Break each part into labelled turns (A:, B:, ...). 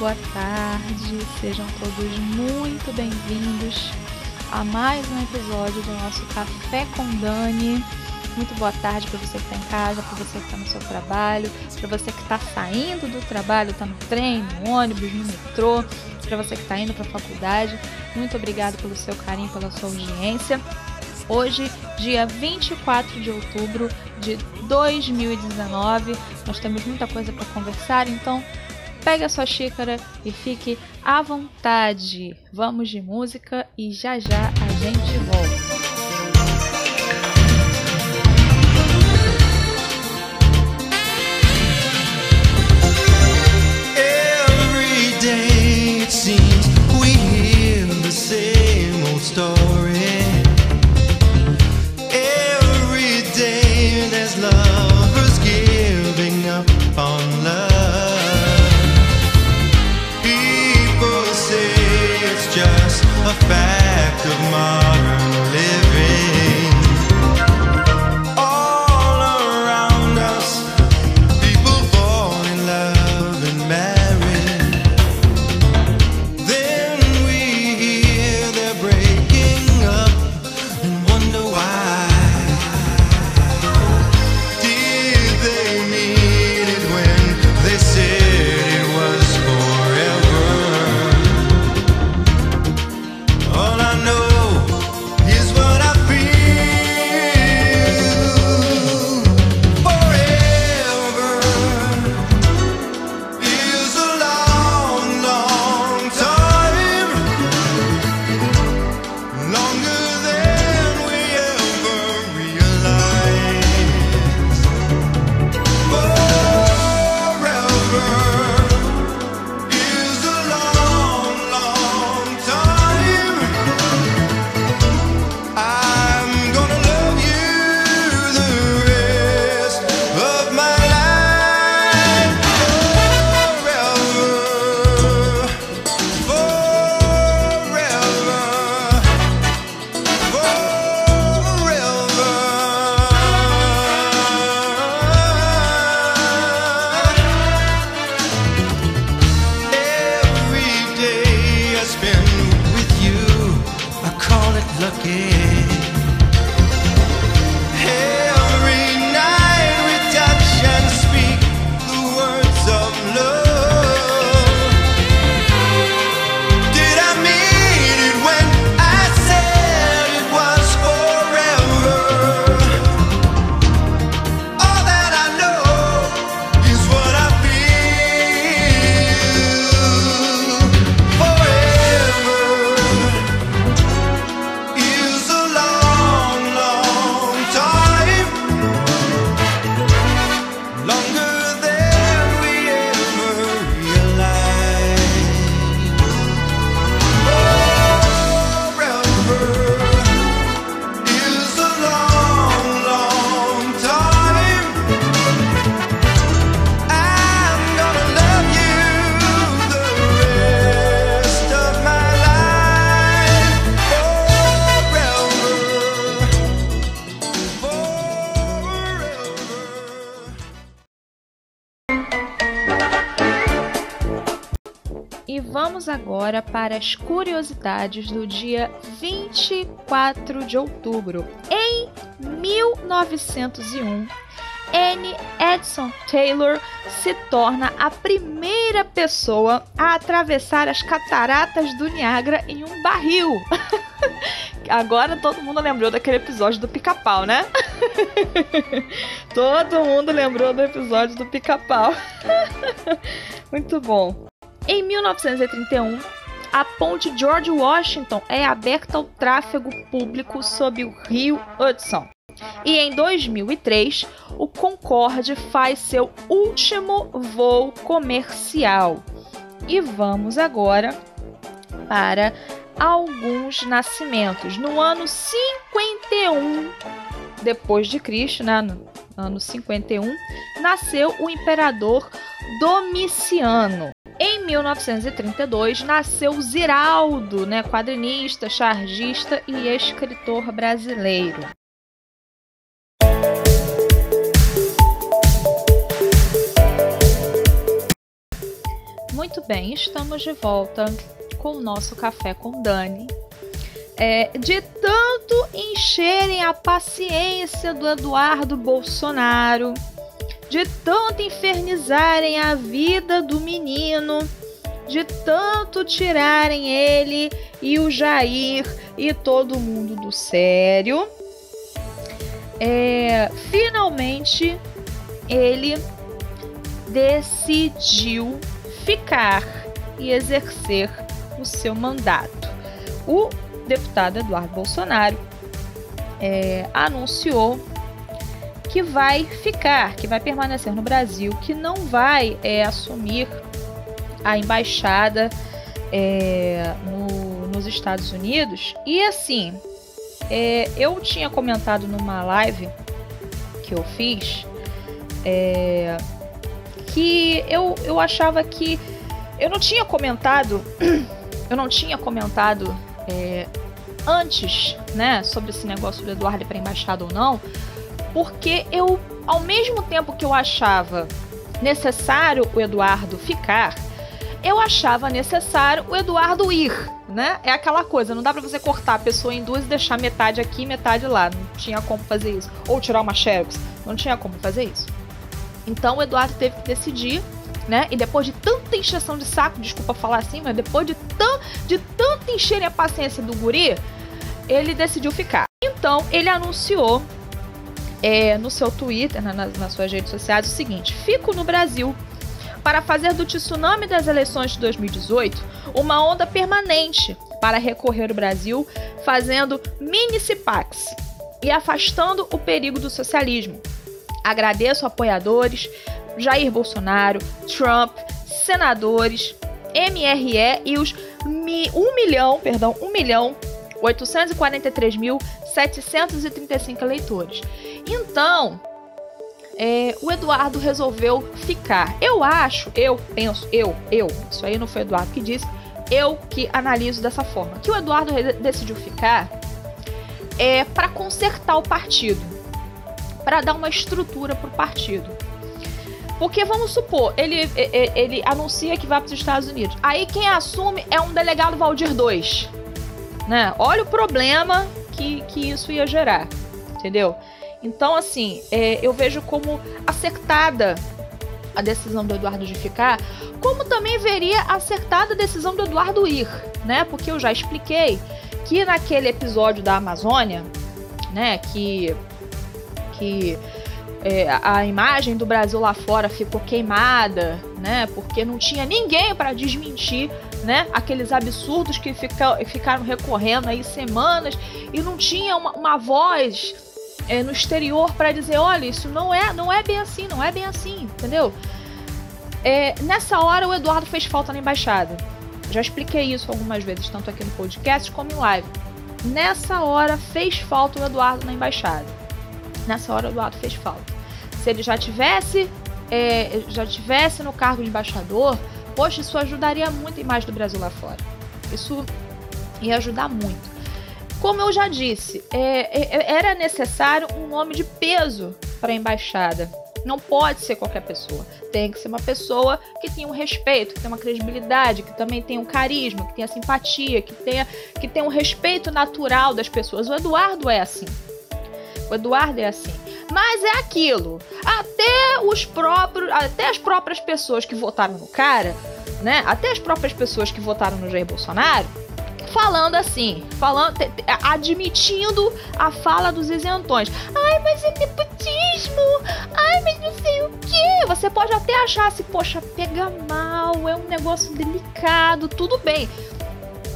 A: Boa tarde, sejam todos muito bem-vindos a mais um episódio do nosso Café com Dani. Muito boa tarde para você que está em casa, para você que está no seu trabalho, para você que está saindo do trabalho, está no trem, no ônibus, no metrô, para você que está indo para a faculdade. Muito obrigado pelo seu carinho, pela sua audiência. Hoje, dia 24 de outubro de 2019, nós temos muita coisa para conversar, então pegue a sua xícara e fique à vontade. Vamos de música e já já a gente volta. Agora para as curiosidades do dia 24 de outubro. Em 1901, Anne Edson Taylor se torna a primeira pessoa a atravessar as cataratas do Niágara em um barril. Agora todo mundo lembrou daquele episódio do pica-pau, né? todo mundo lembrou do episódio do pica-pau. Muito bom. Em 1931, a ponte George Washington é aberta ao tráfego público sob o rio Hudson. E em 2003, o Concorde faz seu último voo comercial. E vamos agora para alguns nascimentos. No ano 51 depois de Cristo, né, no ano 51, nasceu o imperador Domiciano. Em 1932 nasceu Ziraldo, né, quadrinista, chargista e escritor brasileiro.
B: Muito bem, estamos de volta com o nosso café com Dani. É, de tanto encherem a paciência do Eduardo Bolsonaro, de tanto infernizarem a vida do menino, de tanto tirarem ele e o Jair e todo mundo do sério, é, finalmente ele decidiu ficar e exercer o seu mandato. O deputado Eduardo Bolsonaro é, anunciou que vai ficar, que vai permanecer no Brasil, que não vai é, assumir a embaixada é, no, nos Estados Unidos. E assim, é, eu tinha comentado numa live que eu fiz é, que eu, eu achava que eu não tinha comentado, eu não tinha comentado é, antes, né, sobre esse negócio do Eduardo para embaixada ou não, porque eu, ao mesmo tempo que eu achava necessário o Eduardo ficar, eu achava necessário o Eduardo ir, né? É aquela coisa, não dá para você cortar a pessoa em duas e deixar metade aqui metade lá. Não tinha como fazer isso. Ou tirar uma xerox, não tinha como fazer isso. Então o Eduardo teve que decidir, né? E depois de tanta encheção de saco, desculpa falar assim, mas depois de, tão, de tanto encherem a paciência do guri, ele decidiu ficar. Então ele anunciou é, no seu Twitter, na, nas, nas suas redes sociais, o seguinte: Fico no Brasil para fazer do tsunami das eleições de 2018 uma onda permanente para recorrer o Brasil, fazendo mini-CIPACs e afastando o perigo do socialismo. Agradeço apoiadores, Jair Bolsonaro, Trump, senadores, MRE e os 1 milhão, perdão, 1 milhão 843.735 eleitores. Então, é, o Eduardo resolveu ficar. Eu acho, eu penso, eu, eu, isso aí não foi o Eduardo que disse, eu que analiso dessa forma, que o Eduardo decidiu ficar é para consertar o partido, para dar uma estrutura para o partido. Porque vamos supor, ele, ele, ele anuncia que vai para os Estados Unidos. Aí quem assume é um delegado Valdir II. Né? Olha o problema que, que isso ia gerar. Entendeu? Então, assim, é, eu vejo como acertada a decisão do Eduardo de ficar, como também veria acertada a decisão do Eduardo ir, né? Porque eu já expliquei que naquele episódio da Amazônia, né, que que é, a imagem do Brasil lá fora ficou queimada, né? Porque não tinha ninguém para desmentir, né? Aqueles absurdos que fica, ficaram recorrendo aí semanas e não tinha uma, uma voz é, no exterior para dizer, olha, isso não é, não é bem assim, não é bem assim, entendeu? É, nessa hora o Eduardo fez falta na embaixada. Já expliquei isso algumas vezes, tanto aqui no podcast como em live. Nessa hora fez falta o Eduardo na embaixada. Nessa hora o Eduardo fez falta. Se ele já tivesse, é, já tivesse no cargo de embaixador, poxa, isso ajudaria muito a imagem do Brasil lá fora. Isso ia ajudar muito. Como eu já disse, é, é, é, era necessário um nome de peso para a embaixada. Não pode ser qualquer pessoa. Tem que ser uma pessoa que tenha um respeito, que tenha uma credibilidade, que também tenha um carisma, que tenha simpatia, que tenha, que tenha um respeito natural das pessoas. O Eduardo é assim. O Eduardo é assim. Mas é aquilo. Até os próprios, até as próprias pessoas que votaram no cara, né? Até as próprias pessoas que votaram no Jair Bolsonaro falando assim, falando, admitindo a fala dos isentões. Ai, mas é nepotismo. Ai, mas não sei o que. Você pode até achar assim, poxa, pega mal, é um negócio delicado, tudo bem.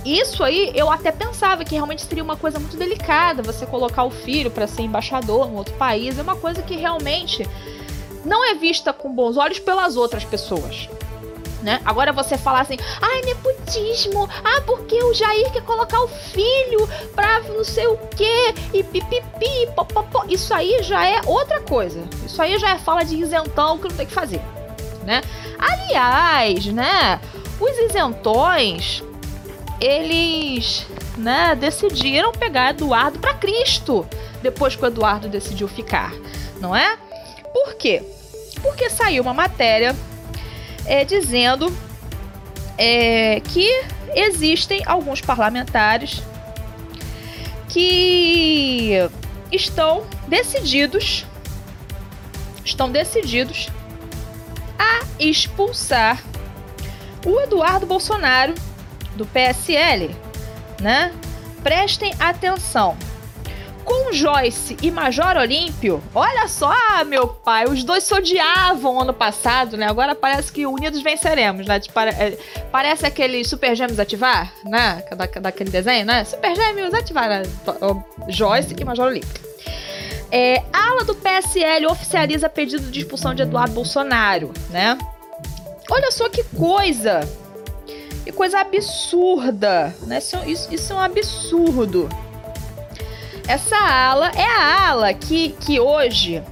B: Isso aí eu até pensava que realmente seria uma coisa muito delicada você colocar o filho para ser embaixador no outro país. É uma coisa que realmente não é vista com bons olhos pelas outras pessoas né? Agora você falar assim, ai, nepotismo, ah, porque o Jair quer colocar o filho pra não sei o que, e pipipi, popopó. Isso aí já é outra coisa. Isso aí já é fala de isentão que não tem que fazer, né? Aliás, né, os isentões, eles, né, decidiram pegar Eduardo para Cristo depois que o Eduardo decidiu ficar, não é? Por quê? Porque saiu uma matéria é, dizendo é que existem alguns parlamentares que estão decididos estão decididos a expulsar o Eduardo Bolsonaro do PSL, né? Prestem atenção. Com Joyce e Major Olímpio, olha só, meu pai, os dois se odiavam ano passado, né? Agora parece que unidos venceremos, né? Tipo, é, parece aquele Super Gêmeos ativar, né? Da, daquele desenho, né? Super Gêmeos ativar, né? Joyce e Major Olímpio. É, a ala do PSL oficializa pedido de expulsão de Eduardo Bolsonaro, né? Olha só que coisa! Que coisa absurda, né? Isso, isso, isso é um absurdo. Essa ala é a ala que, que hoje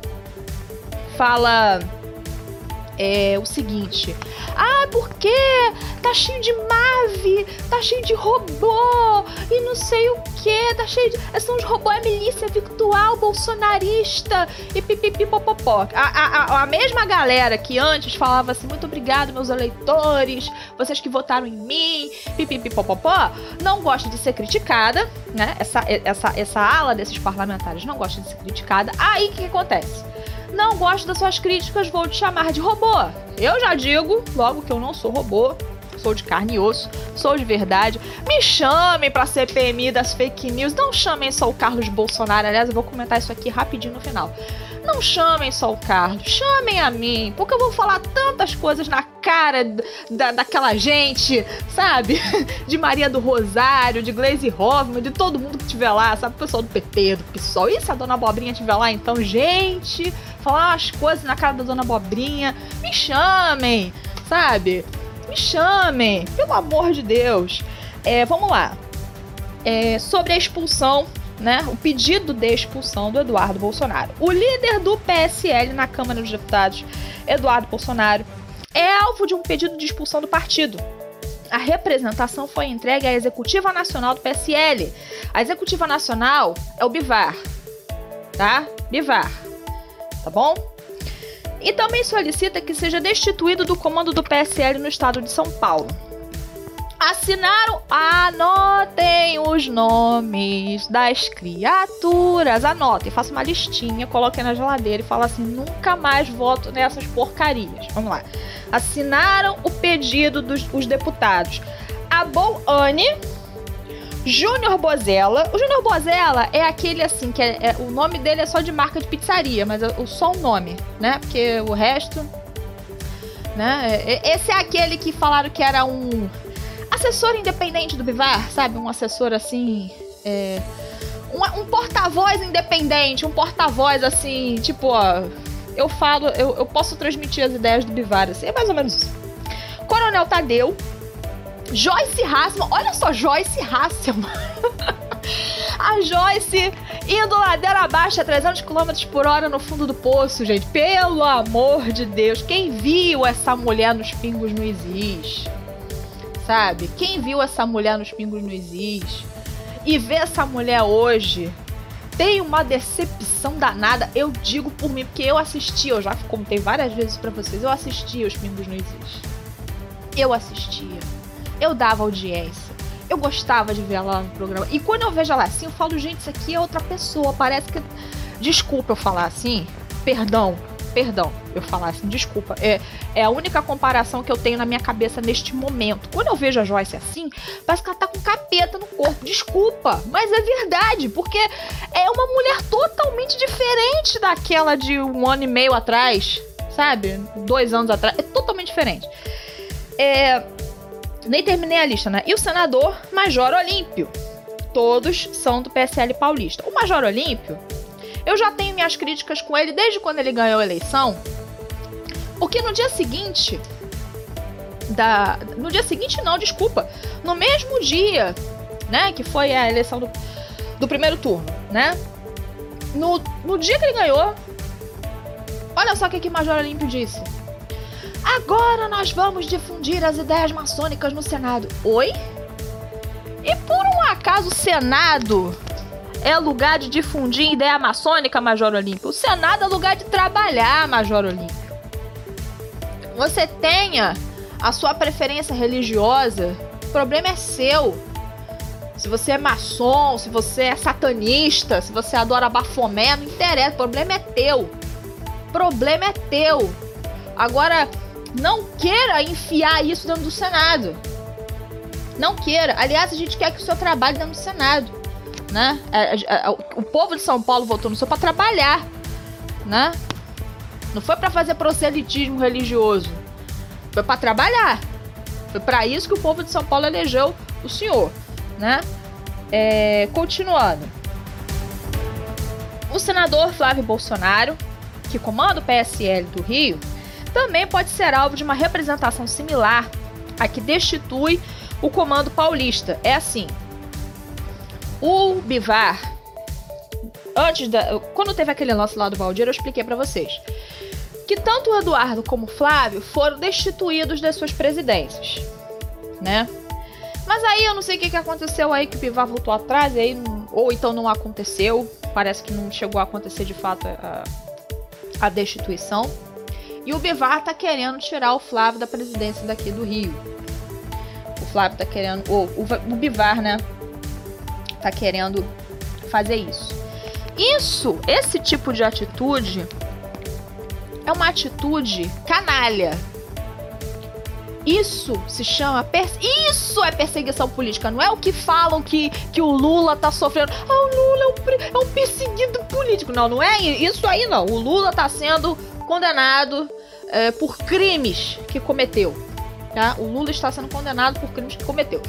B: fala é, o seguinte: ah, porque tá cheio de mave, tá cheio de robô e não sei o que, tá cheio de. São os robôs, é milícia virtual bolsonarista e pipipipopopó. A, a, a mesma galera que antes falava assim: muito obrigado, meus eleitores, vocês que votaram em mim, pipipipopopó, não gosta de ser criticada, né? Essa, essa, essa ala desses parlamentares não gosta de ser criticada. Aí o que acontece? Não gosto das suas críticas, vou te chamar de robô. Eu já digo, logo que eu não sou robô, sou de carne e osso, sou de verdade. Me chamem pra CPMI das fake news, não chamem só o Carlos Bolsonaro. Aliás, eu vou comentar isso aqui rapidinho no final. Não chamem só o Carlos, chamem a mim, porque eu vou falar tantas coisas na cara da, daquela gente, sabe? De Maria do Rosário, de Glaze Hoffman, de todo mundo que estiver lá, sabe? O pessoal do PP, do PSOL. E se a dona Abobrinha estiver lá, então, gente, falar as coisas na cara da dona Abobrinha, me chamem, sabe? Me chamem, pelo amor de Deus. É, vamos lá. É, sobre a expulsão né, o pedido de expulsão do Eduardo Bolsonaro. O líder do PSL na Câmara dos Deputados, Eduardo Bolsonaro, é alvo de um pedido de expulsão do partido. A representação foi entregue à Executiva Nacional do PSL. A Executiva Nacional é o Bivar, tá? Bivar, tá bom? E também solicita que seja destituído do comando do PSL no estado de São Paulo assinaram. Anotem os nomes das criaturas. Anotem, faça uma listinha, coloquem na geladeira e fala assim: nunca mais voto nessas porcarias. Vamos lá. Assinaram o pedido dos os deputados. A Bolane. Júnior Bozella. O Júnior Bozella é aquele assim, que é, é, o nome dele é só de marca de pizzaria, mas é, só o nome, né? Porque o resto. Né? É, esse é aquele que falaram que era um assessor independente do Bivar, sabe? Um assessor assim. É, um, um porta-voz independente, um porta-voz assim, tipo, ó. Eu falo, eu, eu posso transmitir as ideias do Bivar, assim, é mais ou menos isso. Coronel Tadeu, Joyce Hasselman, olha só, Joyce Hasselman. a Joyce indo ladeira abaixo a 300 km por hora no fundo do poço, gente. Pelo amor de Deus, quem viu essa mulher nos pingos não existe? Sabe? Quem viu essa mulher nos Pingos não existe e vê essa mulher hoje tem uma decepção danada. Eu digo por mim, porque eu assisti, eu já contei várias vezes para vocês, eu assistia os Pingos não existe. Eu assistia. Eu dava audiência. Eu gostava de ver ela no programa. E quando eu vejo ela assim, eu falo, gente, isso aqui é outra pessoa. Parece que. Desculpa eu falar assim. Perdão Perdão, eu falar assim, desculpa. É, é a única comparação que eu tenho na minha cabeça neste momento. Quando eu vejo a Joyce assim, parece que ela tá com capeta no corpo. Desculpa, mas é verdade, porque é uma mulher totalmente diferente daquela de um ano e meio atrás, sabe? Dois anos atrás. É totalmente diferente. É. Nem terminei a lista, né? E o senador Major Olímpio. Todos são do PSL paulista. O Major Olímpio eu já tenho minhas críticas com ele desde quando ele ganhou a eleição. Porque no dia seguinte. Da, no dia seguinte, não, desculpa. No mesmo dia, né? Que foi a eleição do, do primeiro turno, né? No, no dia que ele ganhou. Olha só o que, que Major Olímpio disse. Agora nós vamos difundir as ideias maçônicas no Senado. Oi? E por um acaso o Senado é lugar de difundir ideia maçônica, Major Olímpio. O Senado é lugar de trabalhar, Major Olímpio. Você tenha a sua preferência religiosa, o problema é seu. Se você é maçom, se você é satanista, se você adora bafomé, não interessa, o problema é teu. O problema é teu. Agora, não queira enfiar isso dentro do Senado. Não queira. Aliás, a gente quer que o seu trabalhe dentro do Senado. Né? É, é, é, o povo de São Paulo votou no seu para trabalhar. Né? Não foi para fazer proselitismo religioso. Foi para trabalhar. Foi para isso que o povo de São Paulo elegeu o senhor. Né? É, continuando. O senador Flávio Bolsonaro, que comanda o PSL do Rio, também pode ser alvo de uma representação similar a que destitui o comando paulista. É assim: o Bivar, antes da. Quando teve aquele lance lá do Valdir, eu expliquei para vocês que tanto o Eduardo como o Flávio foram destituídos das suas presidências, né? Mas aí eu não sei o que, que aconteceu aí que o Bivar voltou atrás, aí, ou então não aconteceu. Parece que não chegou a acontecer de fato a, a destituição. E o Bivar tá querendo tirar o Flávio da presidência daqui do Rio. O Flávio tá querendo. O, o, o Bivar, né? Tá querendo fazer isso. Isso, esse tipo de atitude é uma atitude canalha. Isso se chama. Isso é perseguição política. Não é o que falam que, que o Lula tá sofrendo. Ah, o Lula é um, é um perseguido político. Não, não é isso aí, não. O Lula tá sendo condenado é, por crimes que cometeu. Tá? O Lula está sendo condenado por crimes que cometeu.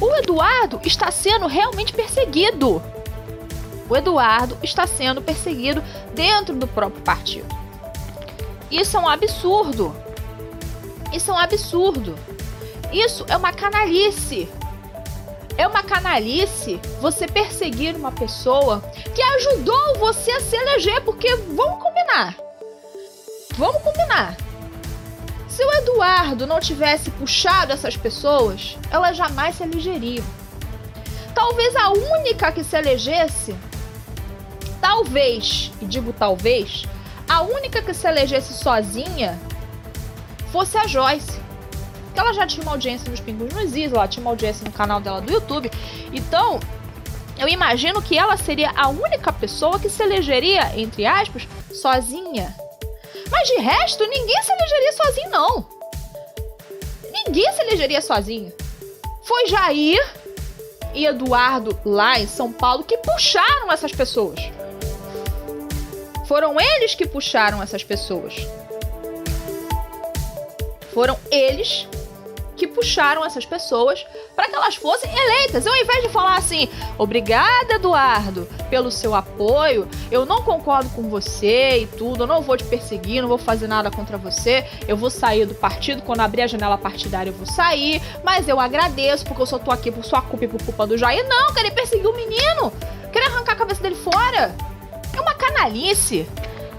B: O Eduardo está sendo realmente perseguido. O Eduardo está sendo perseguido dentro do próprio partido. Isso é um absurdo. Isso é um absurdo. Isso é uma canalice. É uma canalice você perseguir uma pessoa que ajudou você a se eleger, porque vamos combinar. Vamos combinar. Se o Eduardo não tivesse puxado essas pessoas, elas jamais se elegeriam. Talvez a única que se elegesse, talvez, e digo talvez, a única que se elegesse sozinha fosse a Joyce. Que ela já tinha uma audiência nos Pingos nos Is, ela tinha uma audiência no canal dela do YouTube. Então, eu imagino que ela seria a única pessoa que se elegeria, entre aspas, sozinha. Mas de resto, ninguém se elegeria sozinho, não. Ninguém se elegeria sozinho. Foi Jair e Eduardo lá em São Paulo que puxaram essas pessoas. Foram eles que puxaram essas pessoas. Foram eles que puxaram essas pessoas para que elas fossem eleitas. Ao invés de falar assim, obrigada, Eduardo, pelo seu apoio, eu não concordo com você e tudo, eu não vou te perseguir, não vou fazer nada contra você, eu vou sair do partido, quando abrir a janela partidária eu vou sair, mas eu agradeço porque eu só tô aqui por sua culpa e por culpa do Jair. Não, querer perseguir o menino, querer arrancar a cabeça dele fora. É uma canalice.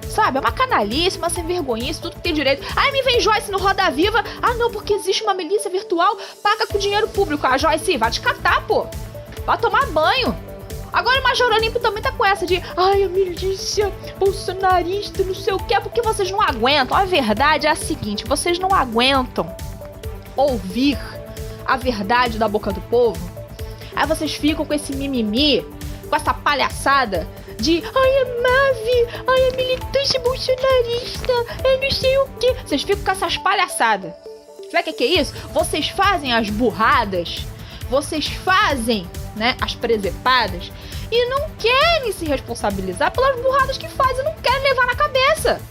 B: Sabe? É uma canalice, uma sem vergonhice, tudo que tem direito. Aí me vem Joyce no Roda Viva. Ah, não, porque existe uma milícia virtual, paga com dinheiro público. Ah, Joyce, vai te catar, pô. Vai tomar banho. Agora o Major Olímpio também tá com essa de ai, a milícia bolsonarista, não sei o que, é porque vocês não aguentam. A verdade é a seguinte: vocês não aguentam ouvir a verdade da boca do povo. Aí vocês ficam com esse mimimi, com essa palhaçada de ai, é Mave, ai, é militante bolsonarista, eu não sei o que. Vocês ficam com essas palhaçadas. Sabe o que, que é isso? Vocês fazem as burradas, vocês fazem né, as presepadas e não querem se responsabilizar pelas burradas que fazem, não querem levar na cabeça.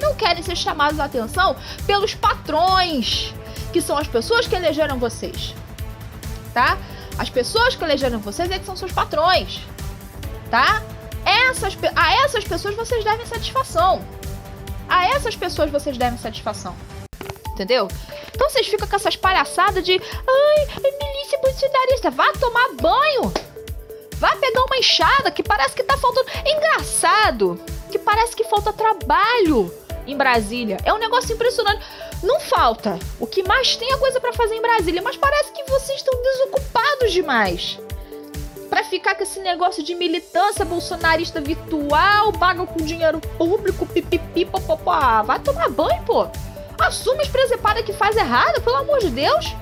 B: Não querem ser chamados a atenção pelos patrões, que são as pessoas que elegeram vocês. Tá? As pessoas que elegeram vocês é que são seus patrões. Tá? Essas, a essas pessoas vocês devem satisfação. A essas pessoas vocês devem satisfação. Entendeu? Então vocês ficam com essas palhaçadas de ai, é milícia bolsonarista. Vá tomar banho. Vá pegar uma enxada que parece que tá faltando. Engraçado que parece que falta trabalho em Brasília. É um negócio impressionante. Não falta. O que mais tem é coisa para fazer em Brasília, mas parece que vocês estão desocupados demais para ficar com esse negócio de militância bolsonarista virtual, paga com dinheiro público, pipipi, popopó. Vai tomar banho, pô. Assume as presepadas que faz errado, pelo amor de Deus.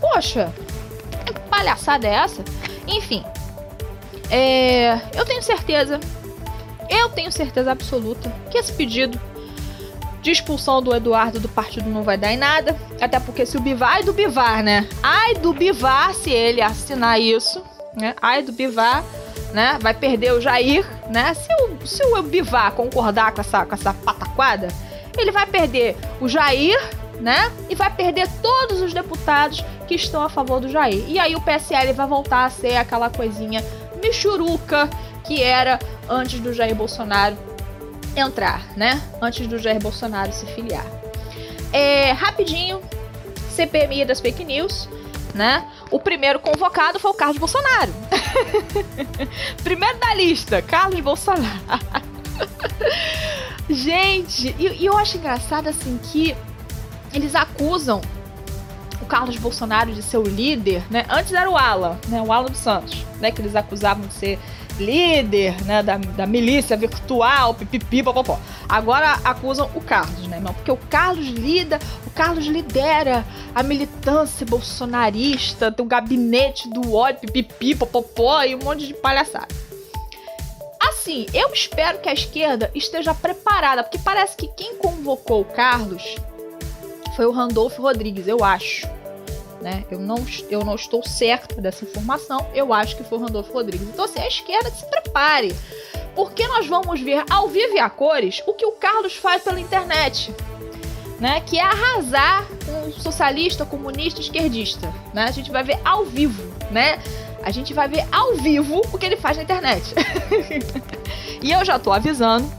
B: Poxa, que palhaçada é essa? Enfim, é, eu tenho certeza, eu tenho certeza absoluta que esse pedido de expulsão do Eduardo do partido não vai dar em nada. Até porque se o Bivar, ai do Bivar, né? Ai do Bivar se ele assinar isso, né? Ai do Bivar, né? Vai perder o Jair, né? Se o, se o Bivar concordar com essa, com essa pataquada, ele vai perder o Jair, né? E vai perder todos os deputados que estão a favor do Jair. E aí o PSL vai voltar a ser aquela coisinha michuruca que era antes do Jair Bolsonaro entrar, né? Antes do Jair Bolsonaro se filiar. É, rapidinho, CPMI das fake news, né? O primeiro convocado foi o Carlos Bolsonaro. primeiro da lista, Carlos Bolsonaro. Gente, e, e eu acho engraçado assim que eles acusam o Carlos Bolsonaro de ser o líder, né? Antes era o Alan, né? O Alan dos Santos, né? Que eles acusavam de ser líder, né? Da, da milícia virtual, pipipi, popopó. Agora acusam o Carlos, né, irmão? Porque o Carlos lida, o Carlos lidera a militância bolsonarista, tem o gabinete do ódio, pipipi, popopó e um monte de palhaçada. Assim, eu espero que a esquerda esteja preparada, porque parece que quem convocou o Carlos foi o Randolfo Rodrigues, eu acho. Né? Eu, não, eu não estou certa dessa informação, eu acho que foi o Randolfo Rodrigues. Então, assim, a esquerda que se prepare, porque nós vamos ver ao vivo e a cores o que o Carlos faz pela internet. Né, que é arrasar um socialista, comunista, esquerdista. Né? A gente vai ver ao vivo, né? A gente vai ver ao vivo o que ele faz na internet. e eu já tô avisando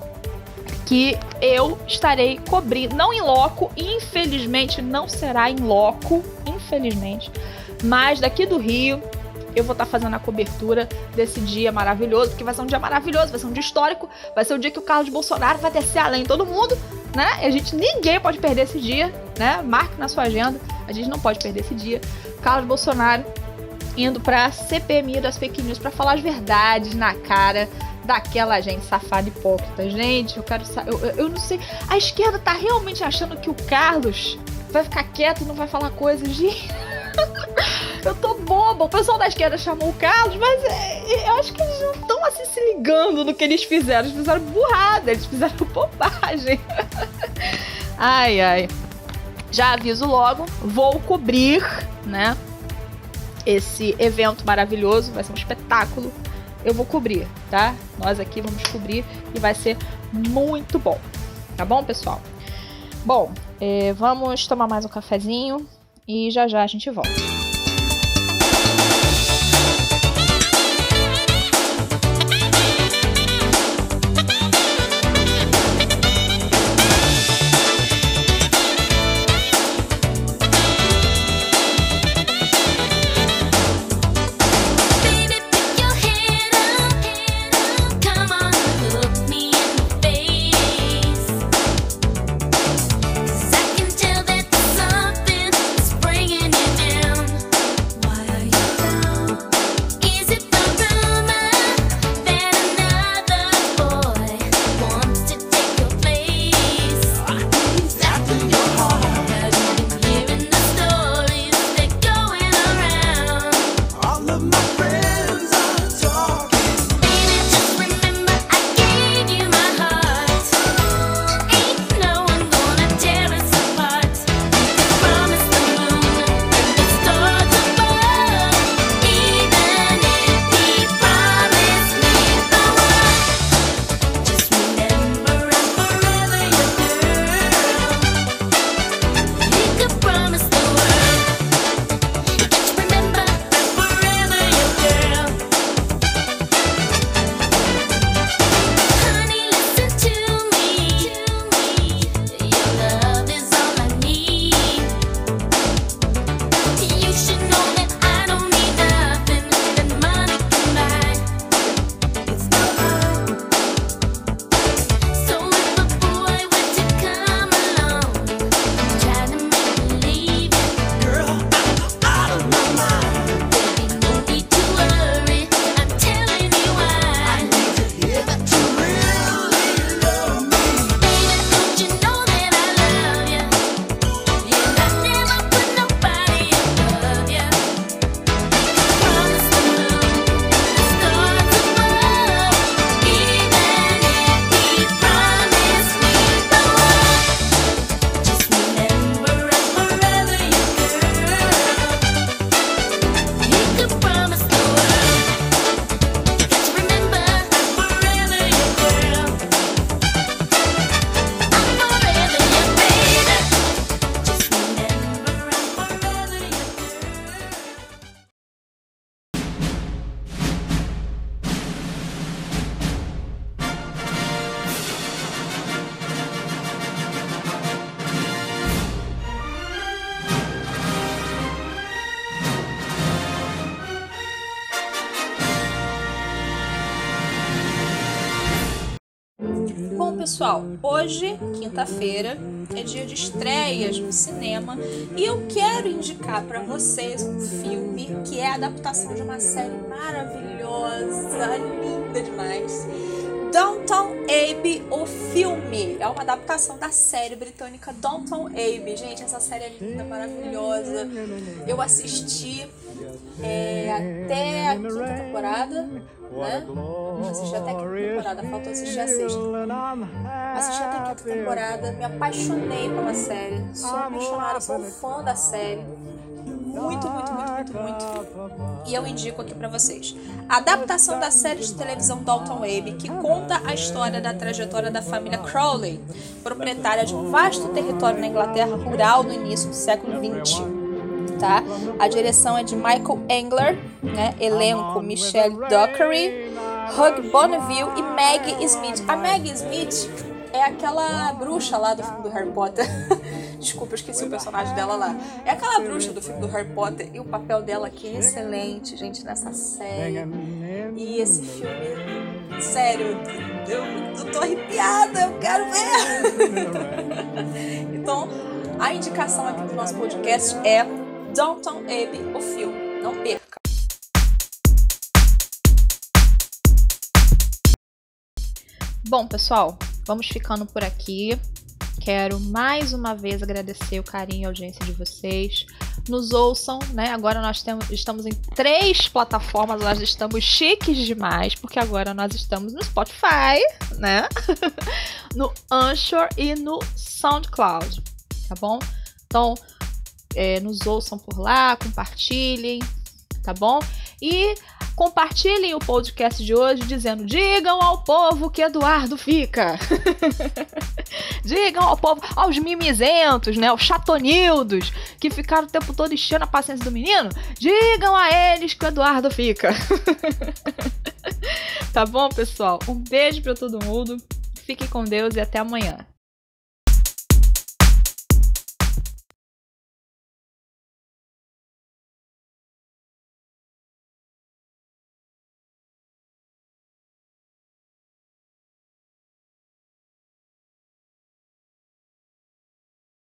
B: que eu estarei cobrindo, não em loco, infelizmente não será em loco, infelizmente, mas daqui do Rio eu vou estar tá fazendo a cobertura desse dia maravilhoso, porque vai ser um dia maravilhoso, vai ser um dia histórico, vai ser o dia que o Carlos Bolsonaro vai descer além de todo mundo, né? E a gente, ninguém pode perder esse dia, né? Marque na sua agenda, a gente não pode perder esse dia. Carlos Bolsonaro indo pra CPMI das fake news para falar as verdades na cara daquela gente safada hipócrita. Gente, eu quero eu, eu, não sei. A esquerda tá realmente achando que o Carlos vai ficar quieto e não vai falar coisas de. eu tô boba. O pessoal da esquerda chamou o Carlos, mas é, eu acho que eles não estão assim se ligando no que eles fizeram. Eles fizeram burrada, eles fizeram bobagem. ai, ai. Já aviso logo, vou cobrir, né? Esse evento maravilhoso, vai ser um espetáculo eu vou cobrir, tá? Nós aqui vamos cobrir e vai ser muito bom. Tá bom, pessoal? Bom, é, vamos tomar mais um cafezinho e já já a gente volta. Pessoal, hoje, quinta-feira, é dia de estreias no cinema e eu quero indicar para vocês um filme que é a adaptação de uma série maravilhosa, linda demais. Downtown Abbey, o filme. É uma adaptação da série britânica Downtown Abbey. Gente, essa série é linda, maravilhosa. Eu assisti é, até a quinta temporada, né? Assisti até a quinta temporada, faltou assistir a sexta. Assisti até a quinta temporada, me apaixonei pela série. Sou apaixonada, sou fã da série muito, muito, muito, muito, muito. E eu indico aqui para vocês. A adaptação da série de televisão Dalton Abbey, que conta a história da trajetória da família Crowley, proprietária de um vasto território na Inglaterra rural no início do século XX. Tá? A direção é de Michael Engler, né? elenco Michelle Dockery, Hugh Bonneville e Maggie Smith. A Maggie Smith é aquela bruxa lá do filme do Harry Potter. Desculpa, eu esqueci o personagem dela lá. É aquela bruxa do filme do Harry Potter e o papel dela aqui é excelente, gente, nessa série. E esse filme, sério, eu, eu tô arrepiada, eu quero ver. então, a indicação aqui do nosso podcast é Downton Abbey, o filme. Não perca.
C: Bom, pessoal, vamos ficando por aqui. Quero mais uma vez agradecer o carinho e a audiência de vocês. Nos ouçam, né? Agora nós temos, estamos em três plataformas, nós estamos chiques demais, porque agora nós estamos no Spotify, né? no Anchor e no SoundCloud, tá bom? Então, é, nos ouçam por lá, compartilhem, tá bom? E Compartilhem o podcast de hoje dizendo: digam ao povo que Eduardo fica. digam ao povo, aos mimizentos, né? Aos chatonildos que ficaram o tempo todo enchendo a paciência do menino. Digam a eles que Eduardo fica. tá bom, pessoal? Um beijo para todo mundo. Fiquem com Deus e até amanhã.